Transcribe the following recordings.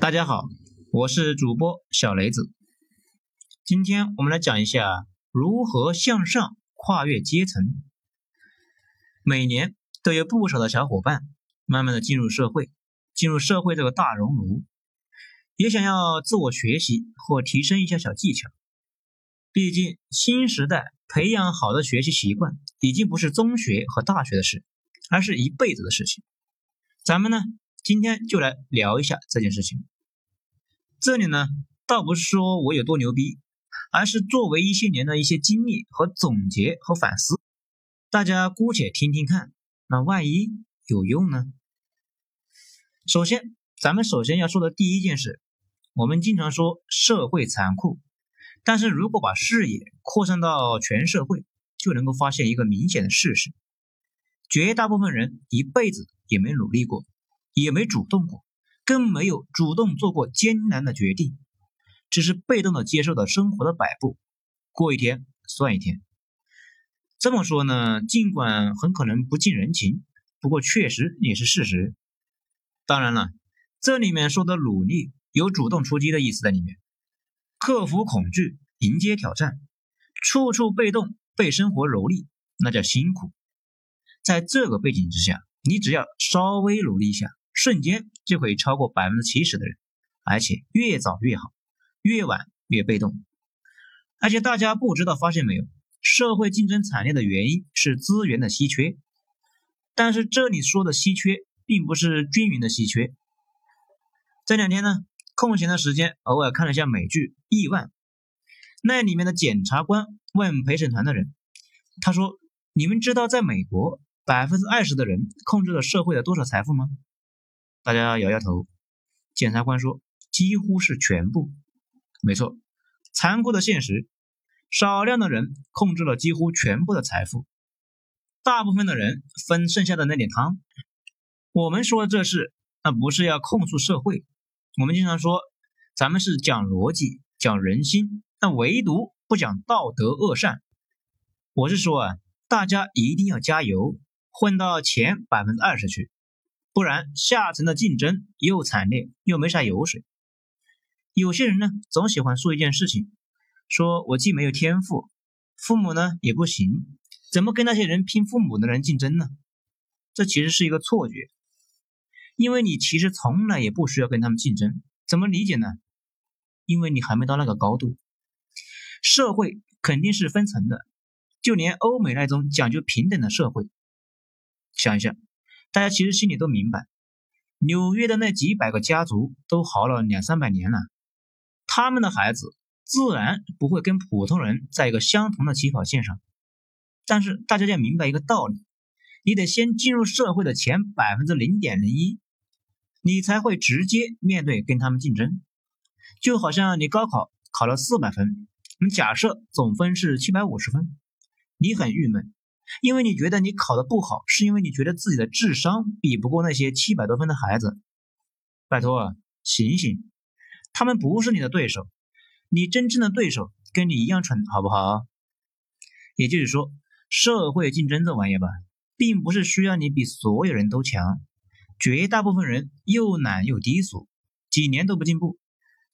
大家好，我是主播小雷子。今天我们来讲一下如何向上跨越阶层。每年都有不少的小伙伴慢慢的进入社会，进入社会这个大熔炉，也想要自我学习或提升一下小技巧。毕竟新时代培养好的学习习惯，已经不是中学和大学的事，而是一辈子的事情。咱们呢？今天就来聊一下这件事情。这里呢，倒不是说我有多牛逼，而是作为一些年的一些经历和总结和反思，大家姑且听听看，那万一有用呢？首先，咱们首先要说的第一件事，我们经常说社会残酷，但是如果把视野扩散到全社会，就能够发现一个明显的事实：绝大部分人一辈子也没努力过。也没主动过，更没有主动做过艰难的决定，只是被动的接受的生活的摆布，过一天算一天。这么说呢，尽管很可能不近人情，不过确实也是事实。当然了，这里面说的努力有主动出击的意思在里面，克服恐惧，迎接挑战，处处被动，被生活蹂躏，那叫辛苦。在这个背景之下，你只要稍微努力一下。瞬间就可以超过百分之七十的人，而且越早越好，越晚越被动。而且大家不知道发现没有，社会竞争惨烈的原因是资源的稀缺。但是这里说的稀缺，并不是均匀的稀缺。这两天呢，空闲的时间偶尔看了一下美剧《亿万》，那里面的检察官问陪审团的人，他说：“你们知道在美国百分之二十的人控制了社会的多少财富吗？”大家摇摇头，检察官说：“几乎是全部，没错。残酷的现实，少量的人控制了几乎全部的财富，大部分的人分剩下的那点汤。我们说这事，那不是要控诉社会。我们经常说，咱们是讲逻辑、讲人心，但唯独不讲道德恶善。我是说啊，大家一定要加油，混到前百分之二十去。”不然，下层的竞争又惨烈又没啥油水。有些人呢，总喜欢说一件事情，说我既没有天赋，父母呢也不行，怎么跟那些人拼父母的人竞争呢？这其实是一个错觉，因为你其实从来也不需要跟他们竞争。怎么理解呢？因为你还没到那个高度。社会肯定是分层的，就连欧美那种讲究平等的社会，想一下。大家其实心里都明白，纽约的那几百个家族都好了两三百年了，他们的孩子自然不会跟普通人在一个相同的起跑线上。但是大家要明白一个道理，你得先进入社会的前百分之零点零一，你才会直接面对跟他们竞争。就好像你高考考了四百分，你假设总分是七百五十分，你很郁闷。因为你觉得你考得不好，是因为你觉得自己的智商比不过那些七百多分的孩子。拜托啊，醒醒，他们不是你的对手，你真正的对手跟你一样蠢，好不好？也就是说，社会竞争这玩意儿吧，并不是需要你比所有人都强，绝大部分人又懒又低俗，几年都不进步。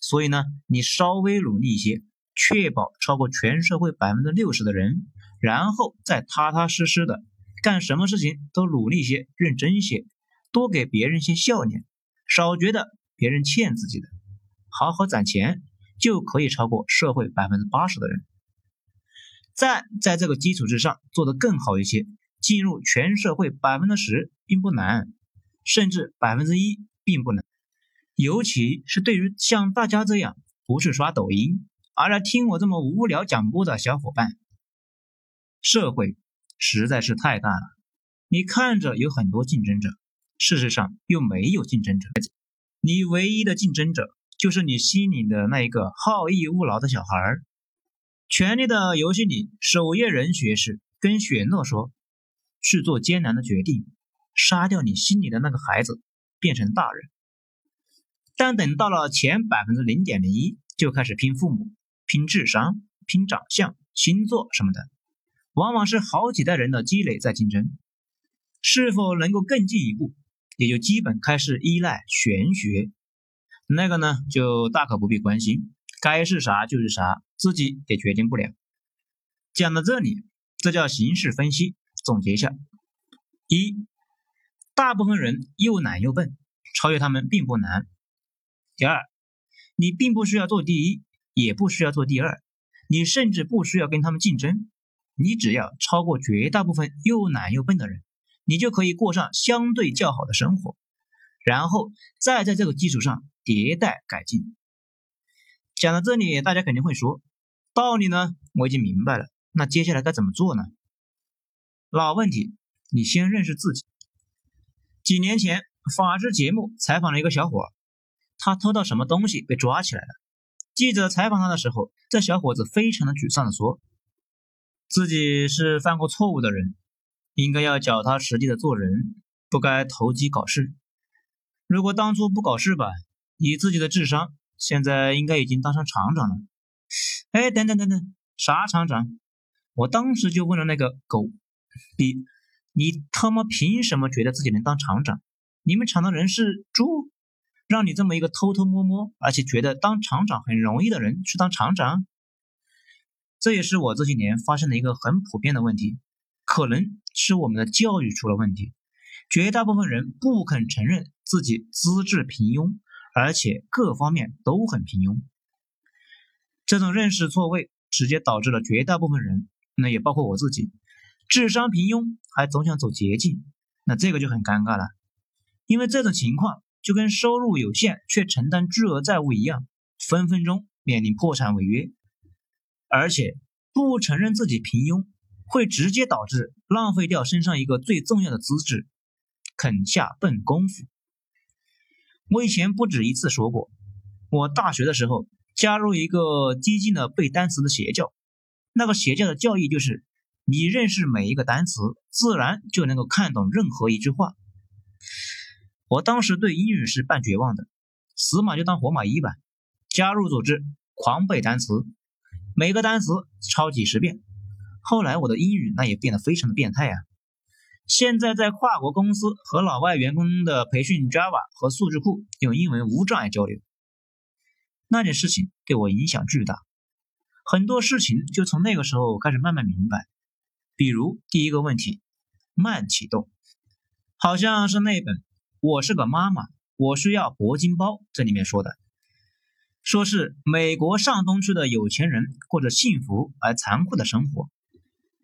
所以呢，你稍微努力一些，确保超过全社会百分之六十的人。然后再踏踏实实的干什么事情都努力些、认真些，多给别人些笑脸，少觉得别人欠自己的，好好攒钱就可以超过社会百分之八十的人。再在这个基础之上做得更好一些，进入全社会百分之十并不难，甚至百分之一并不难。尤其是对于像大家这样不是刷抖音，而来听我这么无聊讲播的小伙伴。社会实在是太大了，你看着有很多竞争者，事实上又没有竞争者。你唯一的竞争者就是你心里的那一个好逸恶劳的小孩儿。权力的游戏里，守夜人学士跟雪诺说：“去做艰难的决定，杀掉你心里的那个孩子，变成大人。”但等到了前百分之零点零一，就开始拼父母、拼智商、拼长相、星座什么的。往往是好几代人的积累在竞争，是否能够更进一步，也就基本开始依赖玄学。那个呢就大可不必关心，该是啥就是啥，自己也决定不了。讲到这里，这叫形式分析。总结一下：一，大部分人又懒又笨，超越他们并不难。第二，你并不需要做第一，也不需要做第二，你甚至不需要跟他们竞争，你只要超过绝大部分又懒又笨的人，你就可以过上相对较好的生活，然后再在这个基础上迭代改进。讲到这里，大家肯定会说，道理呢我已经明白了，那接下来该怎么做呢？老问题，你先认识自己。几年前，法制节目采访了一个小伙，他偷到什么东西被抓起来了。记者采访他的时候，这小伙子非常的沮丧的说：“自己是犯过错误的人，应该要脚踏实地的做人，不该投机搞事。如果当初不搞事吧，以自己的智商，现在应该已经当上厂长了。”哎，等等等等，啥厂长？我当时就问了那个狗。逼，你他妈凭什么觉得自己能当厂长？你们厂的人是猪，让你这么一个偷偷摸摸，而且觉得当厂长很容易的人去当厂长？这也是我这些年发现的一个很普遍的问题，可能是我们的教育出了问题。绝大部分人不肯承认自己资质平庸，而且各方面都很平庸。这种认识错位，直接导致了绝大部分人，那也包括我自己。智商平庸，还总想走捷径，那这个就很尴尬了。因为这种情况就跟收入有限却承担巨额债务一样，分分钟面临破产违约。而且不承认自己平庸，会直接导致浪费掉身上一个最重要的资质——肯下笨功夫。我以前不止一次说过，我大学的时候加入一个激进的背单词的邪教，那个邪教的教义就是。你认识每一个单词，自然就能够看懂任何一句话。我当时对英语是半绝望的，死马就当活马医吧。加入组织，狂背单词，每个单词抄几十遍。后来我的英语那也变得非常的变态啊！现在在跨国公司和老外员工的培训 Java 和数据库，用英文无障碍交流。那件事情对我影响巨大，很多事情就从那个时候开始慢慢明白。比如第一个问题，慢启动，好像是那本《我是个妈妈，我需要铂金包》这里面说的，说是美国上东区的有钱人过着幸福而残酷的生活，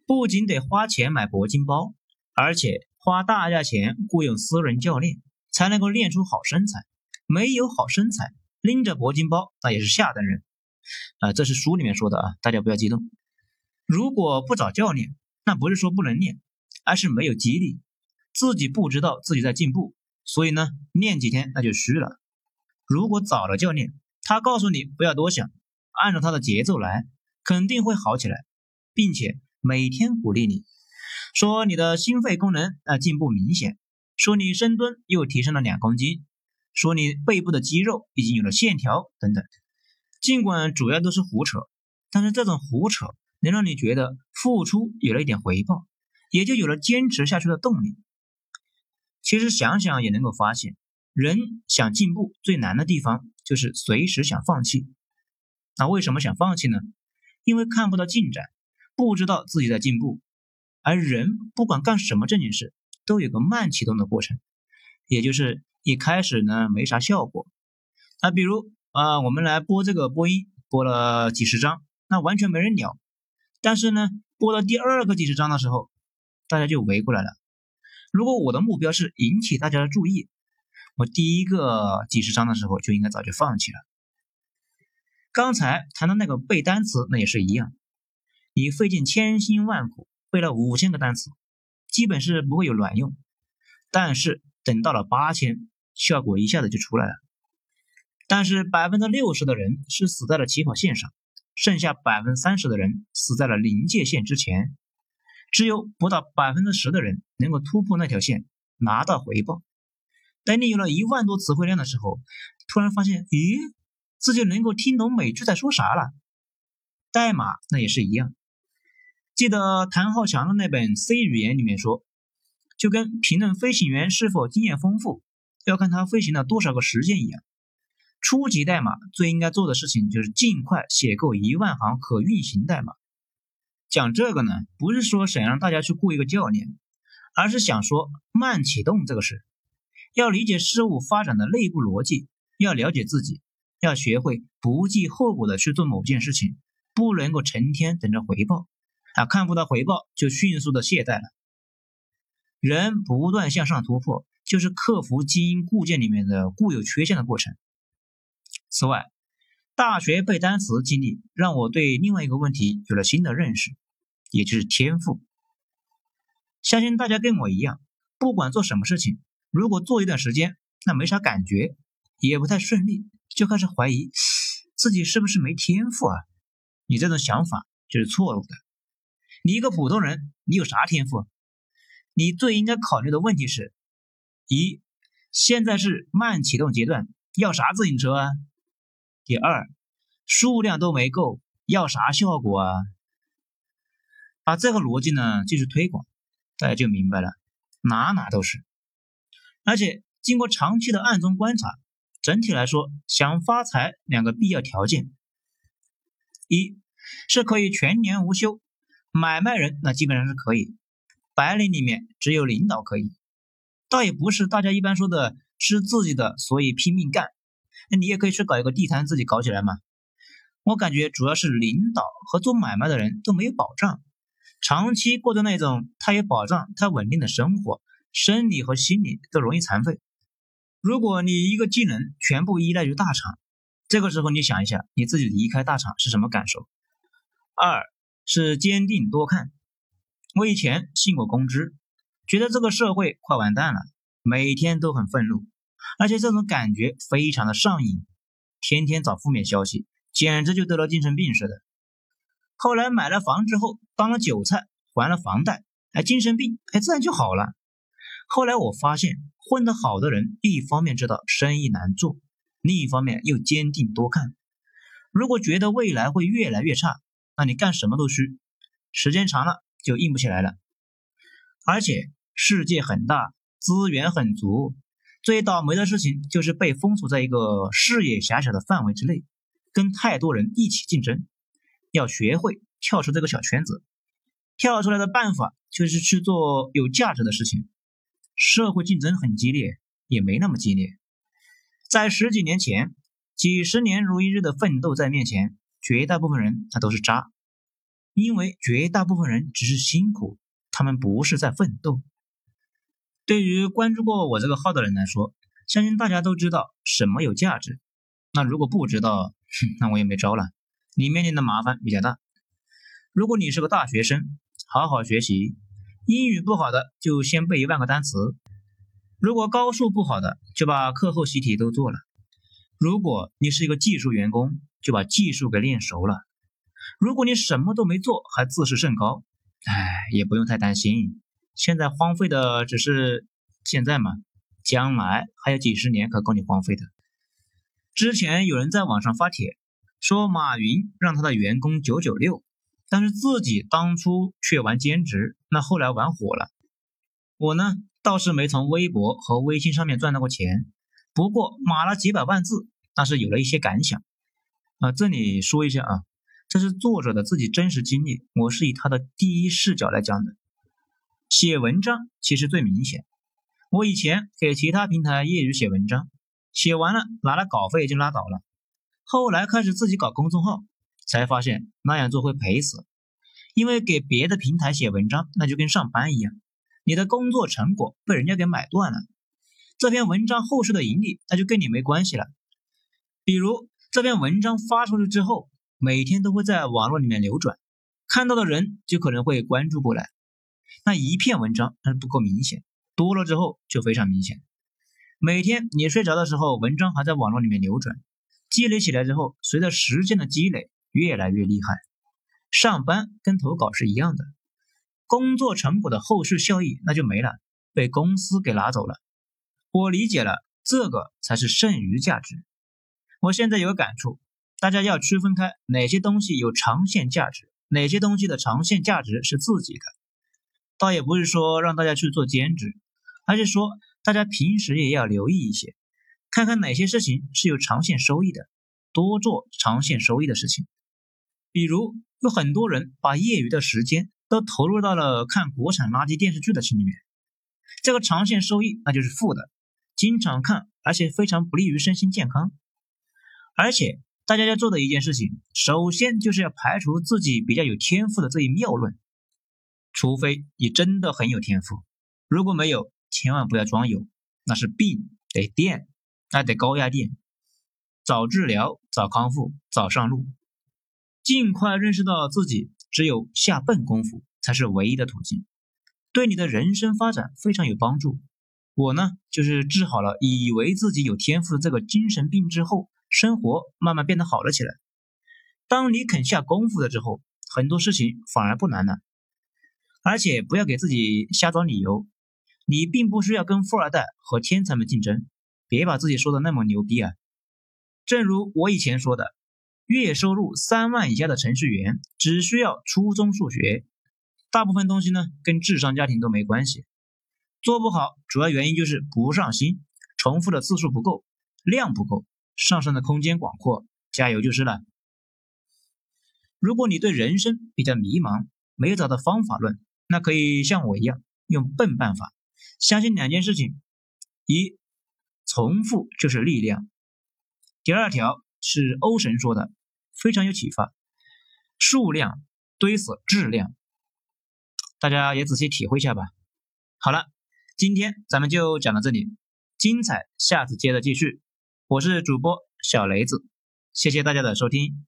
不仅得花钱买铂金包，而且花大价钱雇佣私人教练才能够练出好身材，没有好身材，拎着铂金包那也是下等人啊，这是书里面说的啊，大家不要激动，如果不找教练。那不是说不能练，而是没有激励，自己不知道自己在进步，所以呢，练几天那就虚了。如果找了教练，他告诉你不要多想，按照他的节奏来，肯定会好起来，并且每天鼓励你，说你的心肺功能啊进步明显，说你深蹲又提升了两公斤，说你背部的肌肉已经有了线条等等。尽管主要都是胡扯，但是这种胡扯。能让你觉得付出有了一点回报，也就有了坚持下去的动力。其实想想也能够发现，人想进步最难的地方就是随时想放弃。那为什么想放弃呢？因为看不到进展，不知道自己在进步。而人不管干什么正经事，都有个慢启动的过程，也就是一开始呢没啥效果。那比如啊，我们来播这个播音，播了几十张，那完全没人鸟。但是呢，播到第二个几十章的时候，大家就围过来了。如果我的目标是引起大家的注意，我第一个几十章的时候就应该早就放弃了。刚才谈的那个背单词，那也是一样，你费尽千辛万苦背了五千个单词，基本是不会有卵用。但是等到了八千，效果一下子就出来了。但是百分之六十的人是死在了起跑线上。剩下百分之三十的人死在了临界线之前，只有不到百分之十的人能够突破那条线，拿到回报。等你有了一万多词汇量的时候，突然发现，咦，自己能够听懂美剧在说啥了。代码那也是一样。记得谭浩强的那本 C 语言里面说，就跟评论飞行员是否经验丰富，要看他飞行了多少个时间一样。初级代码最应该做的事情就是尽快写够一万行可运行代码。讲这个呢，不是说想让大家去雇一个教练，而是想说慢启动这个事，要理解事物发展的内部逻辑，要了解自己，要学会不计后果的去做某件事情，不能够成天等着回报，啊，看不到回报就迅速的懈怠了。人不断向上突破，就是克服基因固件里面的固有缺陷的过程。此外，大学背单词经历让我对另外一个问题有了新的认识。也就是天赋，相信大家跟我一样，不管做什么事情，如果做一段时间，那没啥感觉，也不太顺利，就开始怀疑自己是不是没天赋啊？你这种想法就是错误的。你一个普通人，你有啥天赋？你最应该考虑的问题是：一，现在是慢启动阶段，要啥自行车啊？第二，数量都没够，要啥效果啊？把这个逻辑呢继续推广，大家就明白了，哪哪都是。而且经过长期的暗中观察，整体来说，想发财两个必要条件：一是可以全年无休，买卖人那基本上是可以，白领里面只有领导可以，倒也不是大家一般说的是自己的所以拼命干，那你也可以去搞一个地摊自己搞起来嘛。我感觉主要是领导和做买卖的人都没有保障。长期过着那种他有保障、他稳定的生活，生理和心理都容易残废。如果你一个技能全部依赖于大厂，这个时候你想一下，你自己离开大厂是什么感受？二是坚定多看。我以前信过公知，觉得这个社会快完蛋了，每天都很愤怒，而且这种感觉非常的上瘾，天天找负面消息，简直就得了精神病似的。后来买了房之后，当了韭菜，还了房贷，哎，精神病哎自然就好了。后来我发现，混得好的人，一方面知道生意难做，另一方面又坚定多看。如果觉得未来会越来越差，那你干什么都虚，时间长了就硬不起来了。而且世界很大，资源很足，最倒霉的事情就是被封锁在一个视野狭小的范围之内，跟太多人一起竞争。要学会跳出这个小圈子，跳出来的办法就是去做有价值的事情。社会竞争很激烈，也没那么激烈。在十几年前，几十年如一日的奋斗在面前，绝大部分人他都是渣，因为绝大部分人只是辛苦，他们不是在奋斗。对于关注过我这个号的人来说，相信大家都知道什么有价值。那如果不知道，那我也没招了。你面临的麻烦比较大。如果你是个大学生，好好学习，英语不好的就先背一万个单词；如果高数不好的，就把课后习题都做了；如果你是一个技术员工，就把技术给练熟了；如果你什么都没做，还自视甚高，哎，也不用太担心。现在荒废的只是现在嘛，将来还有几十年可够你荒废的。之前有人在网上发帖。说马云让他的员工九九六，但是自己当初却玩兼职，那后来玩火了。我呢倒是没从微博和微信上面赚到过钱，不过码了几百万字，那是有了一些感想。啊，这里说一下啊，这是作者的自己真实经历，我是以他的第一视角来讲的。写文章其实最明显，我以前给其他平台业余写文章，写完了拿了稿费就拉倒了。后来开始自己搞公众号，才发现那样做会赔死，因为给别的平台写文章，那就跟上班一样，你的工作成果被人家给买断了，这篇文章后续的盈利那就跟你没关系了。比如这篇文章发出去之后，每天都会在网络里面流转，看到的人就可能会关注过来。那一篇文章那是不够明显，多了之后就非常明显。每天你睡着的时候，文章还在网络里面流转。积累起来之后，随着时间的积累，越来越厉害。上班跟投稿是一样的，工作成果的后续效益那就没了，被公司给拿走了。我理解了，这个才是剩余价值。我现在有感触，大家要区分开哪些东西有长线价值，哪些东西的长线价值是自己的。倒也不是说让大家去做兼职，而是说大家平时也要留意一些。看看哪些事情是有长线收益的，多做长线收益的事情。比如，有很多人把业余的时间都投入到了看国产垃圾电视剧的心里面，这个长线收益那就是负的，经常看，而且非常不利于身心健康。而且，大家要做的一件事情，首先就是要排除自己比较有天赋的这一谬论，除非你真的很有天赋，如果没有，千万不要装有，那是病，得电。那得高压电，早治疗，早康复，早上路，尽快认识到自己只有下笨功夫才是唯一的途径，对你的人生发展非常有帮助。我呢，就是治好了以为自己有天赋的这个精神病之后，生活慢慢变得好了起来。当你肯下功夫了之后，很多事情反而不难了。而且不要给自己瞎找理由，你并不需要跟富二代和天才们竞争。别把自己说的那么牛逼啊！正如我以前说的，月收入三万以下的程序员只需要初中数学，大部分东西呢跟智商家庭都没关系。做不好，主要原因就是不上心，重复的次数不够，量不够，上升的空间广阔，加油就是了。如果你对人生比较迷茫，没有找到方法论，那可以像我一样用笨办法，相信两件事情：一。重复就是力量。第二条是欧神说的，非常有启发。数量堆死质量，大家也仔细体会一下吧。好了，今天咱们就讲到这里，精彩下次接着继续。我是主播小雷子，谢谢大家的收听。